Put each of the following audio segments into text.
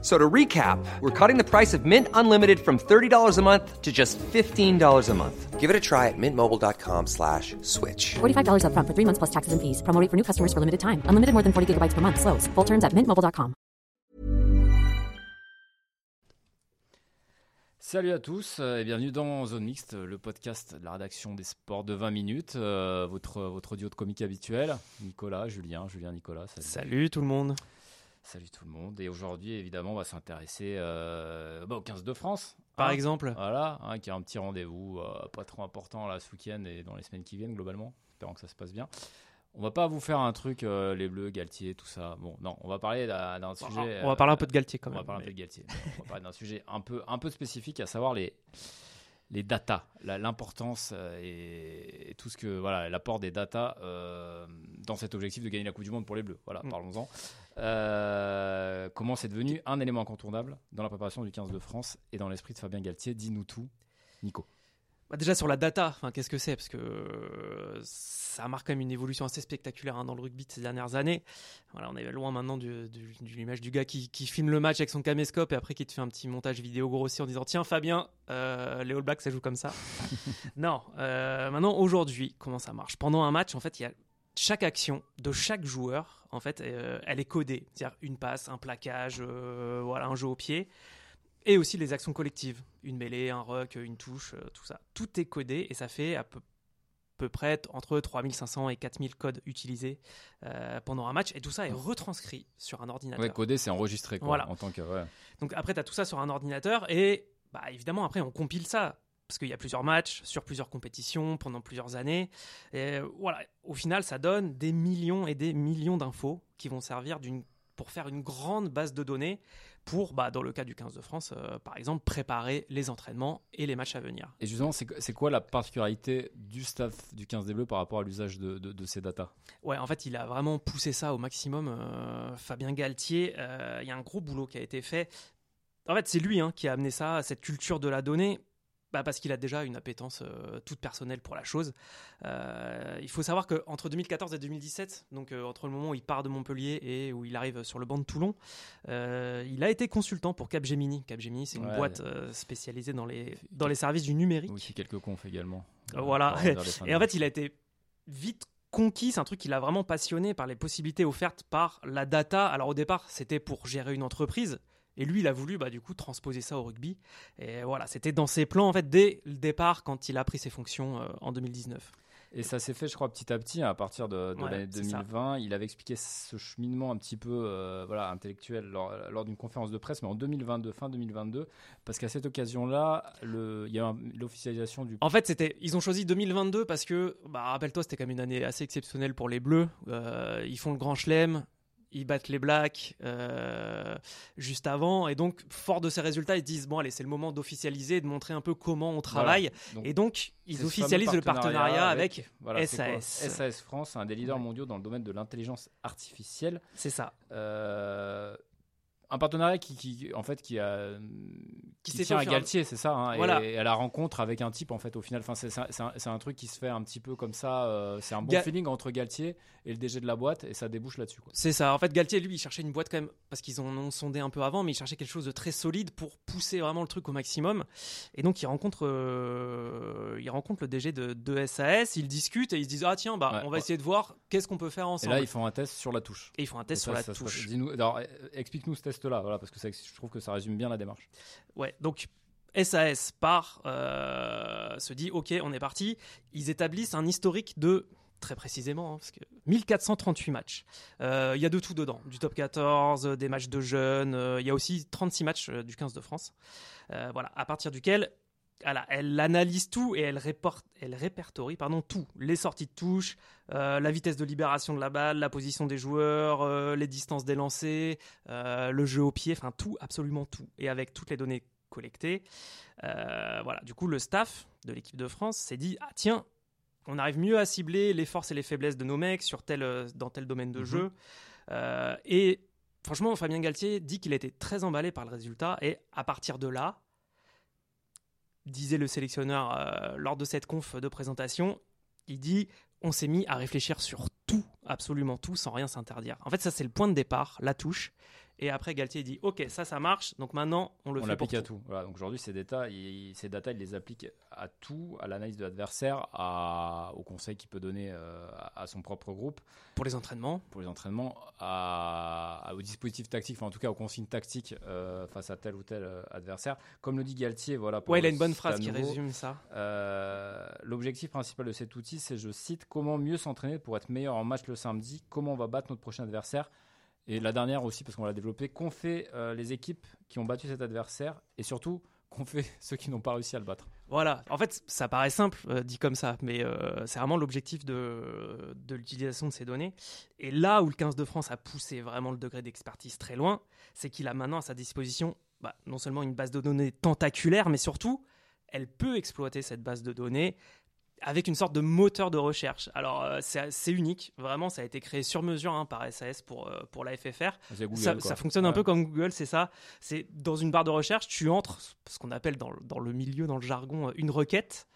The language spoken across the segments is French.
So to recap, we're cutting the price of Mint Unlimited from $30 a month to just $15 a month. Give it a try at mintmobile.com slash switch. $45 upfront for three months plus taxes and fees. Promo rate for new customers for limited time. Unlimited more than 40 gigabytes per month. Slows. Full terms at mintmobile.com. Salut à tous euh, et bienvenue dans Zone Mixte, le podcast de la rédaction des sports de 20 minutes. euh, votre, votre audio de comique habituel. Nicolas, Julien, Julien, Nicolas. Salut. Salut tout le monde. Salut tout le monde. Et aujourd'hui, évidemment, on va s'intéresser euh, bah, au 15 de France. Par hein. exemple, Voilà, hein, qui a un petit rendez-vous euh, pas trop important là ce week-end et dans les semaines qui viennent globalement. Espérons que ça se passe bien. On va pas vous faire un truc, euh, les Bleus, Galtier, tout ça. Bon, non, on va parler d'un sujet. on va parler un peu de Galtier quand on même. va parler un peu de Galtier. on va parler d'un sujet un peu, un peu spécifique, à savoir les, les datas, la- l'importance et, et tout ce que voilà, l'apport des datas euh, dans cet objectif de gagner la Coupe du Monde pour les Bleus. Voilà, Mm. parlons-en. Euh, comment c'est devenu un élément incontournable dans la préparation du 15 de France et dans l'esprit de Fabien Galtier Dis-nous tout, Nico. Bah, déjà sur la data, enfin, qu'est-ce que c'est? Parce que euh, ça marque quand même une évolution assez spectaculaire hein, dans le rugby de ces dernières années. Voilà, on est loin maintenant de l'image du gars qui, qui filme le match avec son caméscope et après qui te fait un petit montage vidéo grossi en disant Tiens Fabien, euh, les All Blacks ça joue comme ça. non, euh, maintenant aujourd'hui, comment ça marche? Pendant un match, en fait, il y a chaque action de chaque joueur, en fait, euh, elle est codée. C'est-à-dire une passe, un plaquage, euh, voilà, un jeu au pied. Et aussi les actions collectives. Une mêlée, un ruck, une touche, euh, tout ça. Tout est codé et ça fait à peu, peu près entre 3500 et 4000 codes utilisés pendant un match. Et tout ça est retranscrit sur un ordinateur. Ouais, codé, c'est enregistré quoi, Voilà. en tant que. ouais. Donc après, tu as tout ça sur un ordinateur et bah, évidemment, après, on compile ça. Parce qu'il y a plusieurs matchs sur plusieurs compétitions pendant plusieurs années. Et voilà, au final, ça donne des millions et des millions d'infos qui vont servir d'une pour faire une grande base de données pour, bah, dans le cas du 15 de France, euh, par exemple, préparer les entraînements et les matchs à venir. Et justement, c'est quoi la particularité du staff du 15 des Bleus par rapport à l'usage de, de- de ces datas? Ouais, en fait, il a vraiment poussé ça au maximum. euh, Fabien Galtier, euh, il y a un gros boulot qui a été fait. En fait, c'est lui hein, qui a amené ça, cette culture de la donnée. Bah parce qu'il a déjà une appétence euh, toute personnelle pour la chose. Euh, il faut savoir qu'entre 2014 et 2017, donc euh, entre le moment où il part de Montpellier et où il arrive sur le banc de Toulon, il a été consultant pour Capgemini. Capgemini, c'est une Ouais. boîte spécialisée dans les, dans les services du numérique. Oui, quelques confs également. Voilà. Et en fait, il a été vite conquis. C'est un truc qui l'a vraiment passionné par les possibilités offertes par la data. Alors au départ, c'était pour gérer une entreprise. Et lui, il a voulu, bah, du coup, transposer ça au rugby. Et voilà, c'était dans ses plans, en fait, dès le départ, quand il a pris ses fonctions euh, en 2019. Et ça s'est fait, je crois, petit à petit, à partir de, de Ouais, l'année c'est ça. 2020. Il avait expliqué ce cheminement un petit peu euh, voilà, intellectuel lors, lors d'une conférence de presse, mais en 2022, fin 2022, parce qu'à cette occasion-là, il y a l'officialisation du. En fait, c'était, ils ont choisi 2022 parce que, bah, rappelle-toi, c'était quand même une année assez exceptionnelle pour les Bleus. Euh, ils font le Grand Chelem, ils battent les Blacks euh, juste avant, et donc, fort de ces résultats, ils se disent bon, allez, c'est le moment d'officialiser, de montrer un peu comment on travaille. Donc, Et donc, ils officialisent le partenariat avec. voilà, c'est quoi SAS. SAS France, un des leaders Ouais. mondiaux dans le domaine de l'intelligence artificielle. C'est ça. Euh, un partenariat qui, qui, en fait, qui a qui, Qui s'est tient fait à et Galtier, c'est ça, hein, Voilà. et, et à la rencontre avec un type en fait au final. Enfin, c'est un, truc qui se fait un petit peu comme ça. euh, c'est un bon Ga- feeling entre Galtier et le DG de la boîte, et ça débouche là-dessus. C'est ça. En fait, Galtier, lui, il cherchait une boîte quand même, parce qu'ils en ont sondé un peu avant, mais il cherchait quelque chose de très solide pour pousser vraiment le truc au maximum. Et donc, il rencontre, euh, il rencontre le DG de, de SAS, ils discutent et ils se disent Ah, tiens, bah, Ouais, on va ouais. essayer de voir qu'est-ce qu'on peut faire Et ensemble. là, ils font un test sur la touche. Et ils font un Et test ça, sur la ça touche. passe- dis-nous- alors, euh, explique-nous ce test-là, voilà, parce que ça, je trouve que ça résume bien la démarche. Ouais, donc SAS part, euh, se dit ok, on est parti. Ils établissent un historique de très précisément, hein, parce que 1438 matchs. Euh, Il y a de tout dedans, du top 14, euh, des matchs de jeunes. euh, Il y a aussi 36 matchs du 15 de France. Voilà, à partir duquel voilà, elle analyse tout et elle, réporte, elle répertorie pardon, tout. Les sorties de touche, euh, la vitesse de libération de la balle, la position des joueurs, euh, les distances des lancers, euh, le jeu au pied, enfin tout, absolument tout. Et avec toutes les données collectées, voilà. Du coup, le staff de l'équipe de France s'est dit ah tiens, on arrive mieux à cibler les forces et les faiblesses de nos mecs sur tel, dans tel domaine de Mhm. jeu. Et franchement, Fabien Galtier dit qu'il était très emballé par le résultat et à partir de là, disait le sélectionneur euh, lors de cette conf de présentation, il dit on s'est mis à réfléchir sur tout, absolument tout, sans rien s'interdire. En fait, ça c'est le point de départ, la touche. Et après, Galtier dit Ok, ça, ça marche. Donc maintenant, on le on fait pour l'applique à tout. Voilà, donc aujourd'hui, ces data, il, ces data, il les applique à tout, à l'analyse de l'adversaire, au conseil qu'il peut donner euh, à, son propre groupe, Pour les entraînements, pour les entraînements, à, aux dispositifs tactiques, enfin en tout cas aux consignes tactiques euh, face à tel ou tel euh, adversaire. Comme le dit Galtier, voilà. pour ouais, il a une bonne phrase qui résume ça. euh, L'objectif principal de cet outil, c'est, je cite, comment mieux s'entraîner pour être meilleur en match le samedi, comment on va battre notre prochain adversaire. Et la dernière aussi, parce qu'on l'a développé, qu'ont fait euh, les équipes qui ont battu cet adversaire et surtout qu'ont fait ceux qui n'ont pas réussi à le battre. Voilà, en fait, ça paraît simple euh, dit comme ça, mais euh, c'est vraiment l'objectif de, de l'utilisation de ces données. Et là où le 15 de France a poussé vraiment le degré d'expertise très loin, c'est qu'il a maintenant à sa disposition bah, non seulement une base de données tentaculaire, mais surtout, elle peut exploiter cette base de données avec une sorte de moteur de recherche. Alors, euh, c'est unique, vraiment, ça a été créé sur mesure hein, par SAS pour, euh, pour la FFR. Google, Ça, fonctionne un peu comme Google, c'est ça. C'est dans une barre de recherche, tu entres ce qu'on appelle dans, le- dans le milieu, dans le jargon, euh, une requête,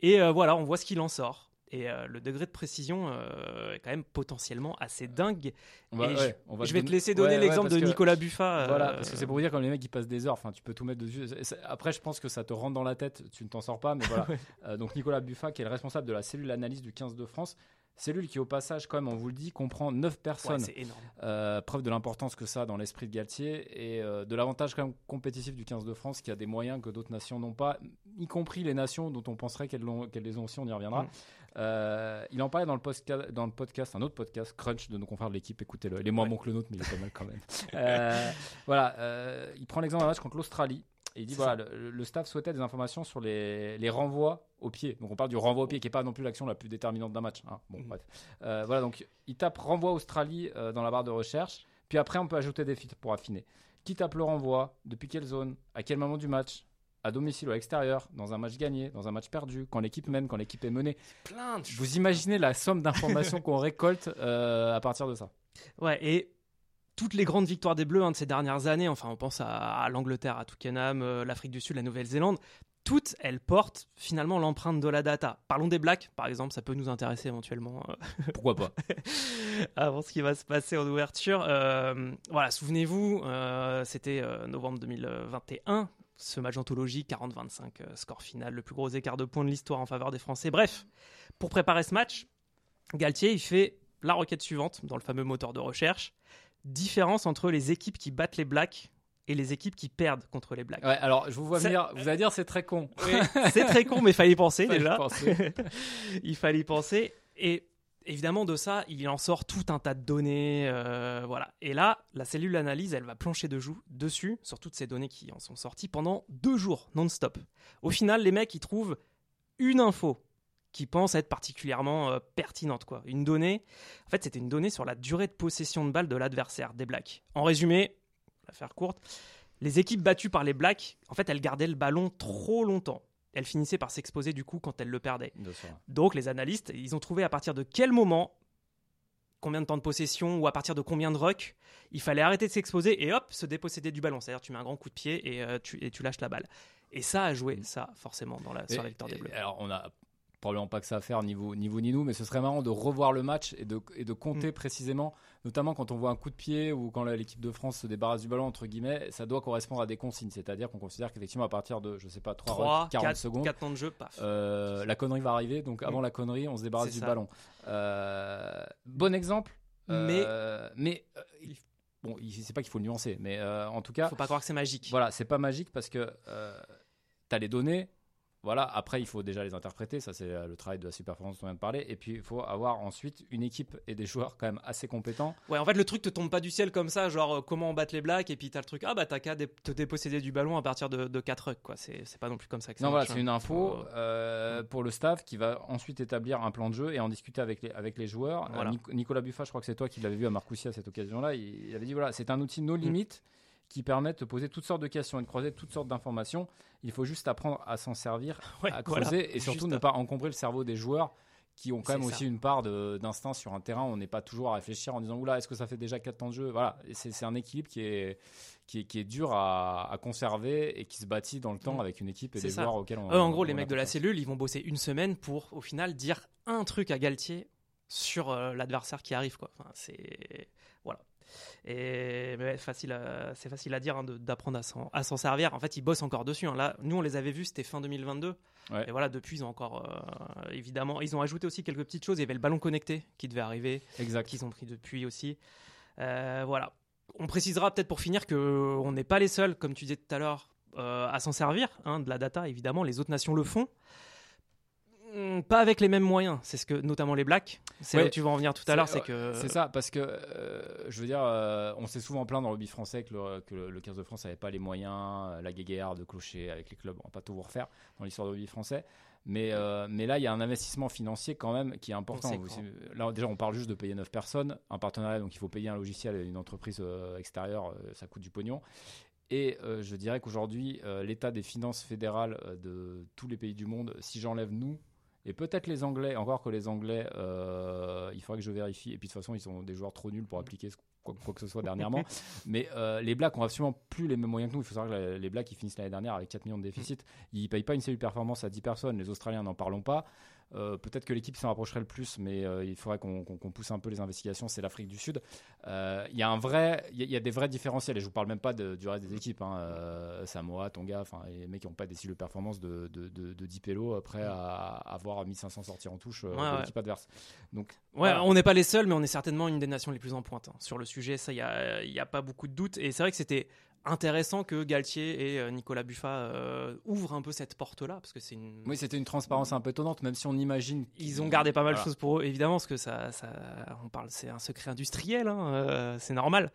et euh, voilà, on voit ce qu'il en sort. Et euh, le degré de précision euh, est quand même potentiellement assez dingue. On va- Et ouais, on va je vais te laisser donner Ouais, l'exemple de Nicolas Buffa. Voilà, euh, parce que c'est pour vous dire comme les mecs qui passent des heures, enfin tu peux tout mettre dessus. Après, je pense que ça te rentre dans la tête, tu ne t'en sors pas, mais voilà. Donc Nicolas Buffa, qui est le responsable de la cellule analyse du 15 de France, cellule qui au passage, quand même, on vous le dit, comprend 9 ouais, personnes. c'est énorme. Euh, preuve de l'importance que ça a dans l'esprit de Galtier et euh, de l'avantage quand même compétitif du 15 de France qui a des moyens que d'autres nations n'ont pas, y compris les nations dont on penserait qu'elles, qu'elles les ont aussi, on y reviendra. Mm. Euh, il en parlait dans le, postka- dans le podcast, un autre podcast, Crunch, de nos confrères de l'équipe, écoutez-le. Il est moins Ouais. bon que le nôtre, mais il est pas mal quand même. Euh, voilà, il prend l'exemple d'un match contre l'Australie. Il dit voilà, le, le staff souhaitait des informations sur les, les renvois au pied. Donc on parle du renvoi au pied qui n'est pas non plus l'action la plus déterminante d'un match. hein. Bon, bref. Euh, voilà, donc il tape renvoi Australie euh, dans la barre de recherche. Puis après, on peut ajouter des filtres pour affiner. Qui tape le renvoi Depuis quelle zone À quel moment du match À domicile ou à l'extérieur Dans un match gagné Dans un match perdu Quand l'équipe mène Quand l'équipe est menée? Plein de choses. Vous imaginez la somme d'informations qu'on récolte euh, à partir de ça? Ouais, et toutes les grandes victoires des Bleus hein, de ces dernières années, enfin on pense à, à l'Angleterre, à Twickenham, euh, l'Afrique du Sud, la Nouvelle-Zélande, toutes elles portent finalement l'empreinte de la data. Parlons des Blacks, par exemple, ça peut nous intéresser éventuellement euh, Pourquoi pas avant ce qui va se passer en ouverture. Euh, voilà, souvenez-vous, euh, c'était novembre 2021. Ce match anthologie, 40-25, euh, score final, le plus gros écart de points de l'histoire en faveur des Français. Bref, pour préparer ce match, Galtier, il fait la requête suivante dans le fameux moteur de recherche. Différence entre les équipes qui battent les Blacks et les équipes qui perdent contre les Blacks. Ouais, alors je vous vois venir, vous allez dire c'est très con. Oui, c'est très con, mais fallait y penser Fallait déjà. penser. il fallait y penser. Et évidemment, de ça, il en sort tout un tas de données. euh, voilà. Et là, la cellule d'analyse, elle va plancher de joue, dessus sur toutes ces données qui en sont sorties pendant deux jours, non-stop. Au final, les mecs, ils trouvent une info qui pense être particulièrement euh, pertinente. Quoi. Une donnée, en fait, c'était une donnée sur la durée de possession de balle de l'adversaire, des Blacks. En résumé, on va faire courte, les équipes battues par les Blacks, en fait, elles gardaient le ballon trop longtemps. Elles finissaient par s'exposer du coup quand elles le perdaient. Donc les analystes, ils ont trouvé à partir de quel moment, combien de temps de possession ou à partir de combien de rucks, il fallait arrêter de s'exposer et hop, se déposséder du ballon. C'est-à-dire tu mets un grand coup de pied et, euh, tu, et tu lâches la balle. Et ça a joué, ça, forcément, dans la, sur la victoire des Bleus. Alors, on a probablement pas que ça à faire niveau, niveau ni nous, mais ce serait marrant de revoir le match et de, et de compter Mm. précisément, notamment quand on voit un coup de pied ou quand l'équipe de France se débarrasse du ballon, entre guillemets, ça doit correspondre à des consignes. C'est-à-dire qu'on considère qu'effectivement, à partir de, je sais pas, 3, 3, 40 4, secondes, 4 temps de jeu, paf. euh, la connerie va arriver. Donc, avant Mm. la connerie, on se débarrasse du ça. ballon. Euh, bon exemple. Mais- euh, mais euh, il- bon, c'est pas qu'il faut le nuancer, mais en tout cas, Faut pas croire que c'est magique. voilà, c'est pas magique parce que tu as les données. Voilà, après, il faut déjà les interpréter. Ça, c'est euh, le travail de la super performance dont on vient de parler. Et puis, il faut avoir ensuite une équipe et des joueurs quand même assez compétents. Ouais, en fait, le truc te tombe pas du ciel comme ça, genre euh, comment on bat les Blacks, et puis t'as le truc, ah bah t'as qu'à dé- te déposséder du ballon à partir de, de 4 rucks, quoi. C'est pas non plus comme ça que ça Non, voilà, c'est hein. une info Faut- euh, pour le staff qui va ensuite établir un plan de jeu et en discuter avec les, avec les joueurs. Voilà. Euh, Nicolas Buffa, je crois que c'est toi qui l'avais vu à Marcoussis à cette occasion-là. Il, il avait dit voilà, c'est un outil no Mm. Qui permet de poser toutes sortes de questions et de croiser toutes sortes d'informations. Il faut juste apprendre à s'en servir, Ouais, à voilà. creuser et surtout ne à- pas encombrer le cerveau des joueurs qui ont quand même ça. aussi une part d'instinct sur un terrain. On n'est pas toujours à réfléchir en disant oula, est-ce que ça fait déjà 4 temps de jeu? Voilà, c'est un équilibre qui est, qui est, qui est dur à, à conserver et qui se bâtit dans le temps Mm. avec une équipe et des ça. joueurs auxquels on. Eux, en gros, on les mecs de la cellule, ils vont bosser une semaine pour, au final, dire un truc à Galtier sur euh, l'adversaire qui arrive. Quoi. Enfin, c'est. Et mais ouais, facile, à- c'est facile à dire hein, d'apprendre à s'en servir. En fait, ils bossent encore dessus. hein. Là, nous, on les avait vus, c'était fin 2022. Ouais. Et voilà, depuis, ils ont encore, euh, évidemment, ils ont ajouté aussi quelques petites choses. Il y avait le ballon connecté qui devait arriver, Exact. qu'ils ont pris depuis aussi. Euh, voilà. On précisera peut-être pour finir que on n'est pas les seuls, comme tu disais tout à l'heure, euh, à s'en servir hein, de la data. Évidemment, les autres nations le font. Pas avec les mêmes moyens. C'est ce que, notamment les Blacks. C'est là où tu vas en venir tout à l'heure, c'est que. C'est ça, parce que euh, je veux dire, euh, on s'est souvent plaint dans le rugby français que le, que le- le 15 de France n'avait pas les moyens, euh, la guéguerre de clocher avec les clubs. On va pas tout vous refaire dans l'histoire du rugby français. Mais, euh, mais là, il y a un investissement financier quand même qui est important. Là, déjà, on parle juste de payer 9 personnes, un partenariat, donc il faut payer un logiciel et une entreprise euh, extérieure, euh, ça coûte du pognon. Et euh, je dirais qu'aujourd'hui, euh, l'état des finances fédérales euh, de tous les pays du monde, si j'enlève nous, et peut-être les Anglais, encore que les Anglais, euh, il faudrait que je vérifie. Et puis de toute façon, ils sont des joueurs trop nuls pour appliquer quoi, quoi que ce soit dernièrement. Mais euh, les Blacks ont absolument plus les mêmes moyens que nous. Il faut savoir que la- les Blacks, ils finissent l'année dernière avec 4 millions de déficit. Ils payent pas une cellule performance à 10 personnes. Les Australiens, n'en parlons pas. Euh, peut-être que l'équipe s'en rapprocherait le plus, mais euh, il faudrait qu'on pousse un peu les investigations. C'est l'Afrique du Sud. Euh, Il y a un vrai, il y, a- y des vrais différentiels. Et je vous parle même pas de- du reste des équipes. hein. Samoa, Tonga, enfin les mecs qui n'ont pas des cellules performance de, de, de, de 10 pélos prêts à avoir 1500 sorties en touche Ouais, de ouais. l'équipe adverse. Donc Ouais, voilà. on n'est pas les seuls, mais on est certainement une des nations les plus en pointe hein. sur le sujet. Ça, il n'y a, y a pas beaucoup de doutes. Et c'est vrai que c'était intéressant que Galtier et euh, Nicolas Buffa euh, ouvrent un peu cette porte-là, parce que c'est une. Oui, c'était une transparence un peu étonnante, même si on imagine. Ils ont gardé pas mal de Voilà. choses pour eux, évidemment, parce que ça, ça on parle, c'est un secret industriel, hein, euh, c'est normal,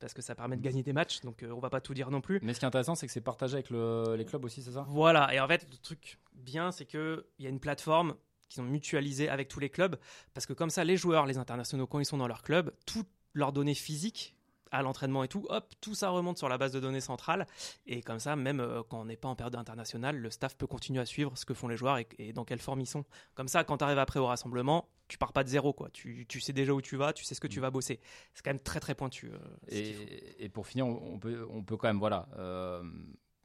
parce que ça permet de gagner des matchs, donc euh, on va pas tout dire non plus. Mais ce qui est intéressant, c'est que c'est partagé avec le- les clubs aussi, c'est ça? Voilà, et en fait, le truc bien, c'est qu'il y a une plateforme qu'ils ont mutualisée avec tous les clubs, parce que comme ça, les joueurs, les internationaux, quand ils sont dans leur club, toutes leurs données physiques à l'entraînement et tout, hop, tout ça remonte sur la base de données centrale, et comme ça, même euh, quand on n'est pas en période internationale, le staff peut continuer à suivre ce que font les joueurs et, et dans quelle forme ils sont. Comme ça, quand tu arrives après au rassemblement, tu pars pas de zéro, quoi. Tu, tu sais déjà où tu vas, tu sais ce que tu vas bosser. C'est quand même très très pointu. euh, et, et pour finir, on on peut, on peut quand même voilà, euh,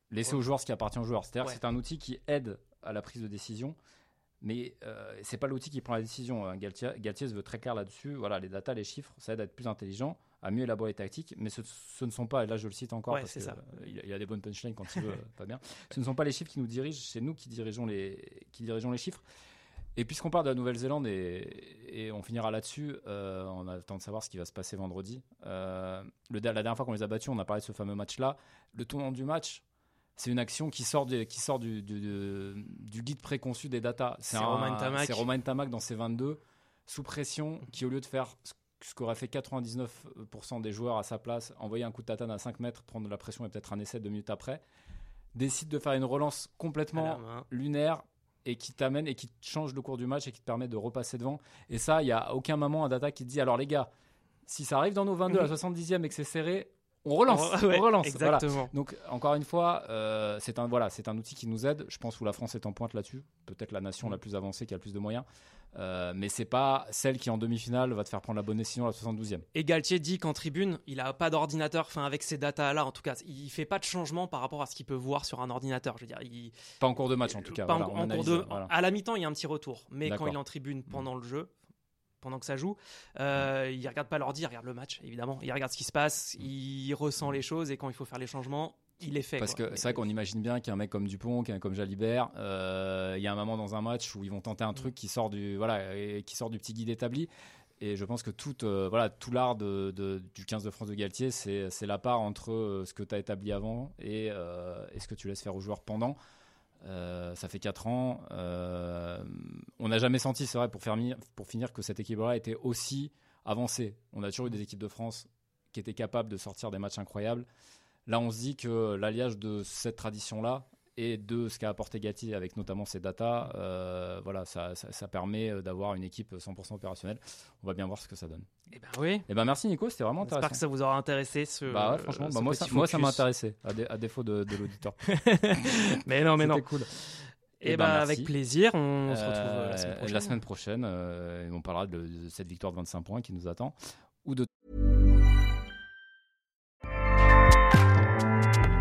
laisser aux joueurs ce qui appartient aux joueurs. C'est-à-dire Ouais. que c'est un outil qui aide à la prise de décision, mais c'est pas l'outil qui prend la décision. hein. Galtier, Galtier se veut très clair là-dessus. Voilà, les datas, les chiffres, ça aide à être plus intelligent, à mieux élaborer les tactiques, mais ce, ce ne sont pas, et là je le cite encore Ouais, parce ça. euh, il, a- des bonnes punchlines quand il veut, pas bien. Ce ne sont pas les chiffres qui nous dirigent, c'est nous qui dirigeons les, qui dirigeons les chiffres. Et puisqu'on parle de la Nouvelle-Zélande et, et on finira là-dessus, euh, on attend de savoir ce qui va se passer vendredi. Euh, le, la dernière fois qu'on les a battus, on a parlé de ce fameux match-là. Le tournant du match, c'est une action qui sort, des- qui sort du, du- du- du guide préconçu des datas. C'est Romain Tamac. C'est Romain Tamac dans ses 22, sous pression, qui au lieu de faire ce- qu'aurait fait 99% des joueurs à sa place, envoyer un coup de tatane à 5 mètres, prendre de la pression et peut-être un essai deux minutes après, décide de faire une relance complètement main. lunaire et qui t'amène et qui change le cours du match et qui te permet de repasser devant. Et ça, il n'y a aucun moment un data qui te dit alors les gars, si ça arrive dans nos 22 à la 70e et que c'est serré, on relance. Ouais, on relance. Voilà. Exactement. Donc encore une fois, euh, c'est un voilà, c'est un outil qui nous aide. Je pense où la France est en pointe là-dessus. Peut-être la nation la plus avancée qui a le plus de moyens, Euh, mais c'est pas celle qui en demi-finale va te faire prendre la bonne décision à la 72e. Et Galtier dit qu'en tribune, il a pas d'ordinateur, enfin avec ces datas-là, en tout cas, il fait pas de changement par rapport à ce qu'il peut voir sur un ordinateur. Je veux dire, il, Pas en cours de match en tout cas. pas en- voilà, on en cours analyse, de, voilà. à la mi-temps, il y a un petit retour, mais quand il est en tribune pendant le jeu, pendant que ça joue, euh, il regarde pas l'ordi, il regarde le match, évidemment. Il regarde ce qui se passe, il ressent les choses et quand il faut faire les changements, il les fait. Parce quoi. que c'est vrai qu'on imagine bien qu'un mec comme Dupont, qu'un comme Jalibert, euh, il y a un moment dans un match où ils vont tenter un truc qui sort du voilà et qui sort du petit guide établi. Et je pense que tout, euh, voilà, tout l'art de, de- du 15 de France de Galtier, c'est la part entre euh, ce que tu as établi avant et, euh, et ce que tu laisses faire aux joueurs pendant. Euh, ça fait 4 ans. euh, on n'a jamais senti, c'est vrai, pour, faire, pour finir, que cette équipe-là était aussi avancée. On a toujours eu des équipes de France qui étaient capables de sortir des matchs incroyables. Là, on se dit que l'alliage de cette tradition-là et de ce qu'a apporté Gatti avec notamment ses datas, euh, voilà, ça, ça- ça permet d'avoir une équipe 100% opérationnelle. On va bien voir ce que ça donne. Eh ben oui. Et ben merci Nico, c'était vraiment J'espère que intéressant. ça vous aura intéressé ce. Bah ouais, franchement, ce bah moi, ça, moi ça m'a intéressé, à, dé- à défaut de, de l'auditeur. Mais non, mais non. C'était cool. Et, Eh bah, ben, avec plaisir, on se retrouve euh, la semaine Euh, prochaine. La semaine prochaine, euh, et on parlera de, de cette victoire de 25 points qui nous attend. Ou de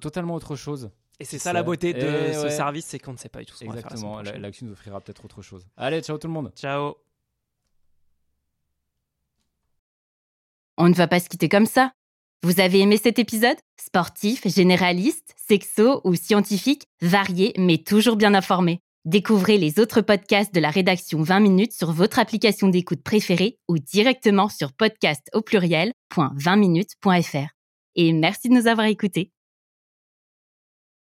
totalement autre chose. Et c'est ça la beauté de Et ce ouais. service, c'est qu'on ne sait pas du tout ce qu'on va faire la Exactement. La- prochaine. L'actu nous offrira peut-être autre chose. Allez, ciao tout le monde. Ciao. On ne va pas se quitter comme ça. Vous avez aimé cet épisode? Sportif, généraliste, sexo ou scientifique, varié mais toujours bien informé. Découvrez les autres podcasts de la rédaction 20 minutes sur votre application d'écoute préférée ou directement sur podcast au pluriel.20minutes.fr. Et merci de nous avoir écoutés.